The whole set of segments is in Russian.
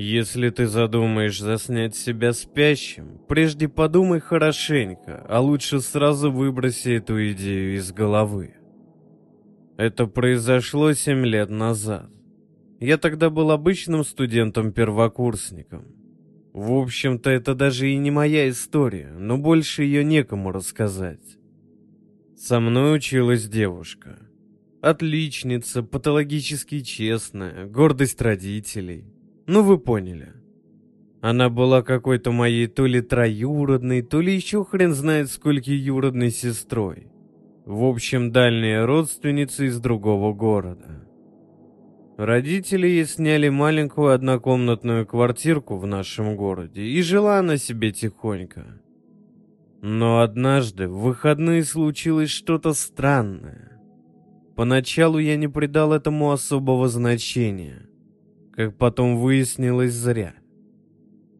Если ты задумаешь заснять себя спящим, прежде подумай хорошенько, а лучше сразу выброси эту идею из головы. Это произошло семь лет назад. Я тогда был обычным студентом-первокурсником. В общем-то, это даже и не моя история, но больше ее некому рассказать. Со мной училась девушка. Отличница, патологически честная, гордость родителей. Ну, вы поняли. Она была какой-то моей то ли троюродной, то ли еще хрен знает сколько юродной сестрой. В общем, дальняя родственница из другого города. Родители ей сняли маленькую однокомнатную квартирку в нашем городе, и жила она себе тихонько. Но однажды в выходные случилось что-то странное. Поначалу я не придал этому особого значения, как потом выяснилось зря.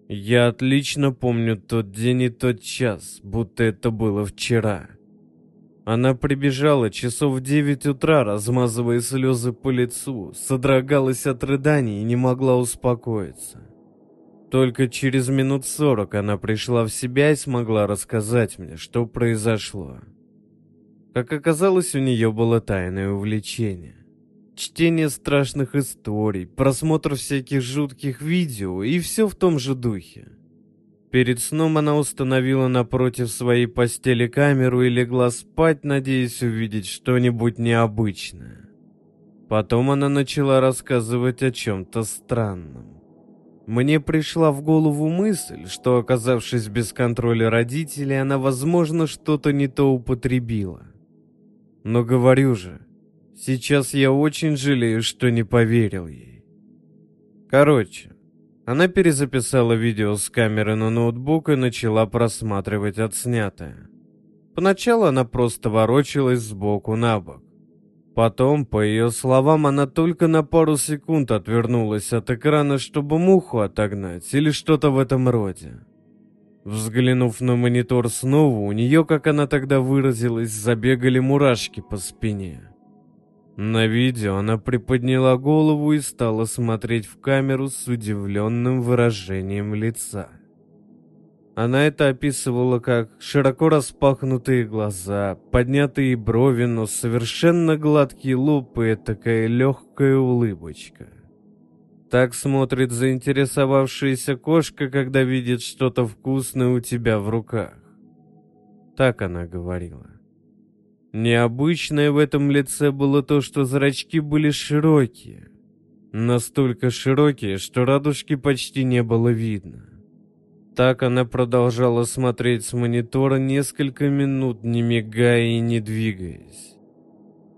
Я отлично помню тот день и тот час, будто это было вчера. Она прибежала часов в девять утра, размазывая слезы по лицу, содрогалась от рыданий и не могла успокоиться. Только через минут сорок она пришла в себя и смогла рассказать мне, что произошло. Как оказалось, у нее было тайное увлечение. Чтение страшных историй, просмотр всяких жутких видео и все в том же духе. Перед сном она установила напротив своей постели камеру и легла спать, надеясь увидеть что-нибудь необычное. Потом она начала рассказывать о чем-то странном. Мне пришла в голову мысль, что, оказавшись без контроля родителей, она, возможно, что-то не то употребила. Но говорю же, сейчас я очень жалею, что не поверил ей. Короче, она перезаписала видео с камеры на ноутбук и начала просматривать отснятое. Поначалу она просто ворочалась сбоку на бок. Потом, по ее словам, она только на пару секунд отвернулась от экрана, чтобы муху отогнать или что-то в этом роде. Взглянув на монитор снова, у нее, как она тогда выразилась, забегали мурашки по спине. На видео она приподняла голову и стала смотреть в камеру с удивленным выражением лица. Она это описывала как широко распахнутые глаза, поднятые брови, но совершенно гладкий лоб и такая легкая улыбочка. Так смотрит заинтересовавшаяся кошка, когда видит что-то вкусное у тебя в руках. Так она говорила. Необычное в этом лице было то, что зрачки были широкие. Настолько широкие, что радужки почти не было видно. Так она продолжала смотреть с монитора несколько минут, не мигая и не двигаясь.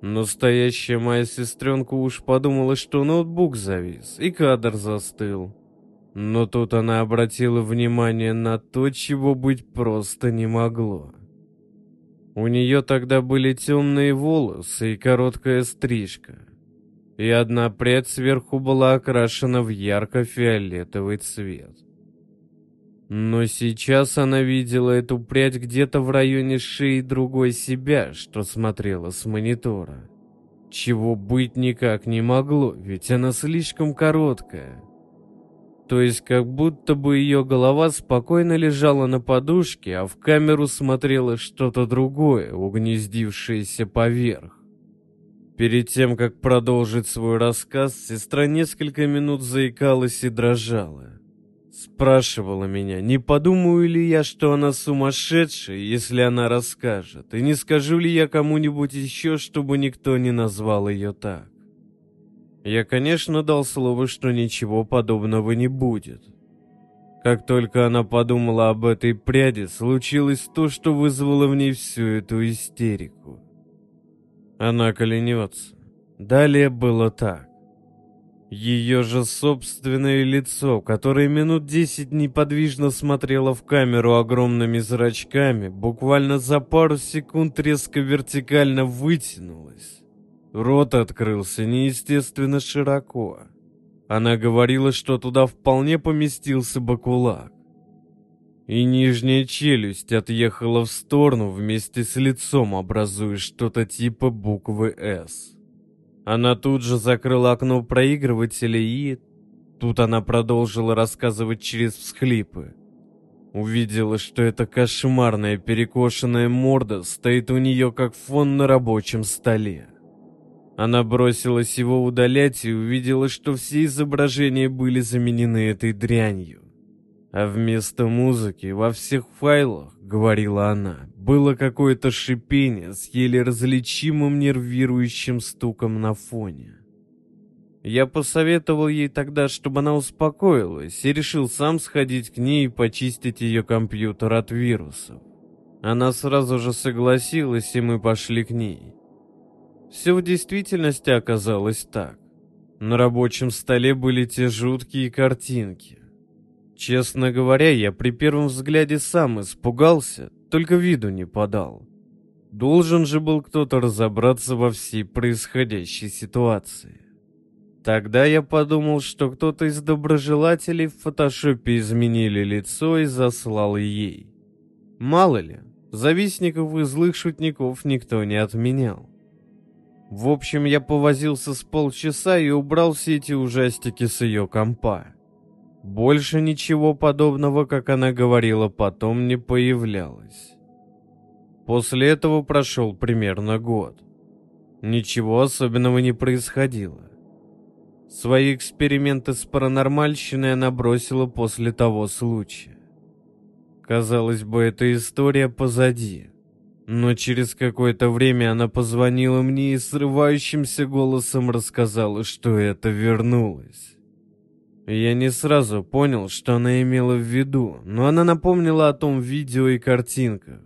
Настоящая моя сестренка уж подумала, что ноутбук завис, и кадр застыл. Но тут она обратила внимание на то, чего быть просто не могло. У нее тогда были темные волосы и короткая стрижка. И одна прядь сверху была окрашена в ярко-фиолетовый цвет. Но сейчас она видела эту прядь где-то в районе шеи другой себя, что смотрела с монитора. Чего быть никак не могло, ведь она слишком короткая. То есть как будто бы ее голова спокойно лежала на подушке, а в камеру смотрело что-то другое, угнездившееся поверх. Перед тем, как продолжить свой рассказ, сестра несколько минут заикалась и дрожала. Спрашивала меня, не подумаю ли я, что она сумасшедшая, если она расскажет, и не скажу ли я кому-нибудь еще, чтобы никто не назвал ее так. Я, конечно, дал слово, что ничего подобного не будет. Как только она подумала об этой пряди, случилось то, что вызвало в ней всю эту истерику. Она коленется. Далее было так. Ее же собственное лицо, которое минут десять неподвижно смотрело в камеру огромными зрачками, буквально за пару секунд резко вертикально вытянулось. Рот открылся неестественно широко. Она говорила, что туда вполне поместился бы кулак. И нижняя челюсть отъехала в сторону вместе с лицом, образуя что-то типа буквы «С». Она тут же закрыла окно проигрывателя и... Тут она продолжила рассказывать через всхлипы. Увидела, что эта кошмарная перекошенная морда стоит у нее как фон на рабочем столе. Она бросилась его удалять и увидела, что все изображения были заменены этой дрянью. А вместо музыки во всех файлах, говорила она, было какое-то шипение с еле различимым нервирующим стуком на фоне. Я посоветовал ей тогда, чтобы она успокоилась, и решил сам сходить к ней и почистить ее компьютер от вирусов. Она сразу же согласилась, и мы пошли к ней. Все в действительности оказалось так. На рабочем столе были те жуткие картинки. Честно говоря, я при первом взгляде сам испугался, только виду не подал. Должен же был кто-то разобраться во всей происходящей ситуации. Тогда я подумал, что кто-то из доброжелателей в фотошопе изменили лицо и заслал ей. Мало ли, завистников и злых шутников никто не отменял. В общем, я повозился с полчаса и убрал все эти ужастики с ее компа. Больше ничего подобного, как она говорила, потом не появлялось. После этого прошел примерно год. Ничего особенного не происходило. Свои эксперименты с паранормальщиной она бросила после того случая. Казалось бы, эта история позади. Но через какое-то время она позвонила мне и срывающимся голосом рассказала, что это вернулось. Я не сразу понял, что она имела в виду, но она напомнила о том видео и картинках.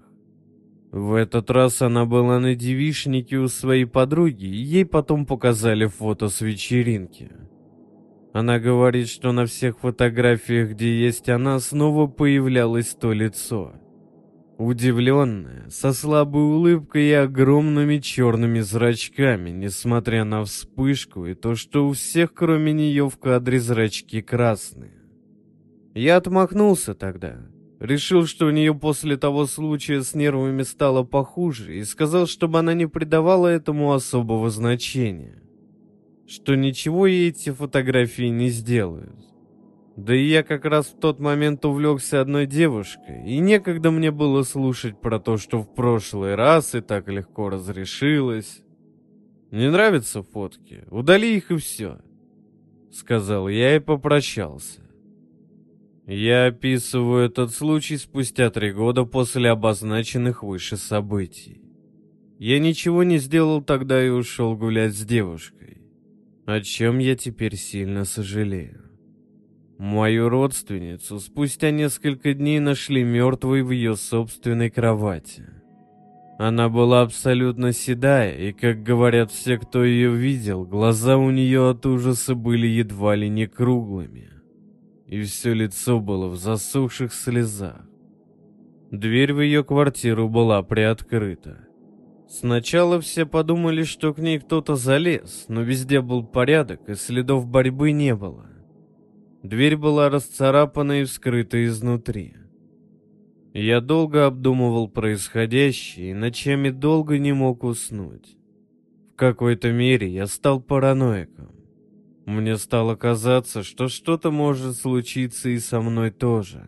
В этот раз она была на девишнике у своей подруги, и ей потом показали фото с вечеринки. Она говорит, что на всех фотографиях, где есть она, снова появлялось то лицо. Удивленная, со слабой улыбкой и огромными черными зрачками, несмотря на вспышку и то, что у всех, кроме нее, в кадре зрачки красные. Я отмахнулся тогда, Решил, что у нее после того случая с нервами стало похуже, и сказал, чтобы она не придавала этому особого значения. Что ничего ей эти фотографии не сделают. Да и я как раз в тот момент увлекся одной девушкой, и некогда мне было слушать про то, что в прошлый раз и так легко разрешилось. Не нравятся фотки? Удали их и все. Сказал я и попрощался. Я описываю этот случай спустя три года после обозначенных выше событий. Я ничего не сделал тогда и ушел гулять с девушкой, о чем я теперь сильно сожалею. Мою родственницу спустя несколько дней нашли мертвой в ее собственной кровати. Она была абсолютно седая, и, как говорят все, кто ее видел, глаза у нее от ужаса были едва ли не круглыми и все лицо было в засохших слезах. Дверь в ее квартиру была приоткрыта. Сначала все подумали, что к ней кто-то залез, но везде был порядок и следов борьбы не было. Дверь была расцарапана и вскрыта изнутри. Я долго обдумывал происходящее и ночами долго не мог уснуть. В какой-то мере я стал параноиком. Мне стало казаться, что что-то может случиться и со мной тоже.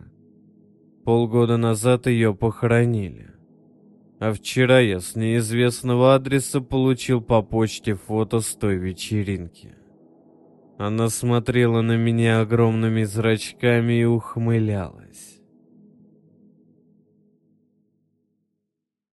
Полгода назад ее похоронили. А вчера я с неизвестного адреса получил по почте фото с той вечеринки. Она смотрела на меня огромными зрачками и ухмылялась.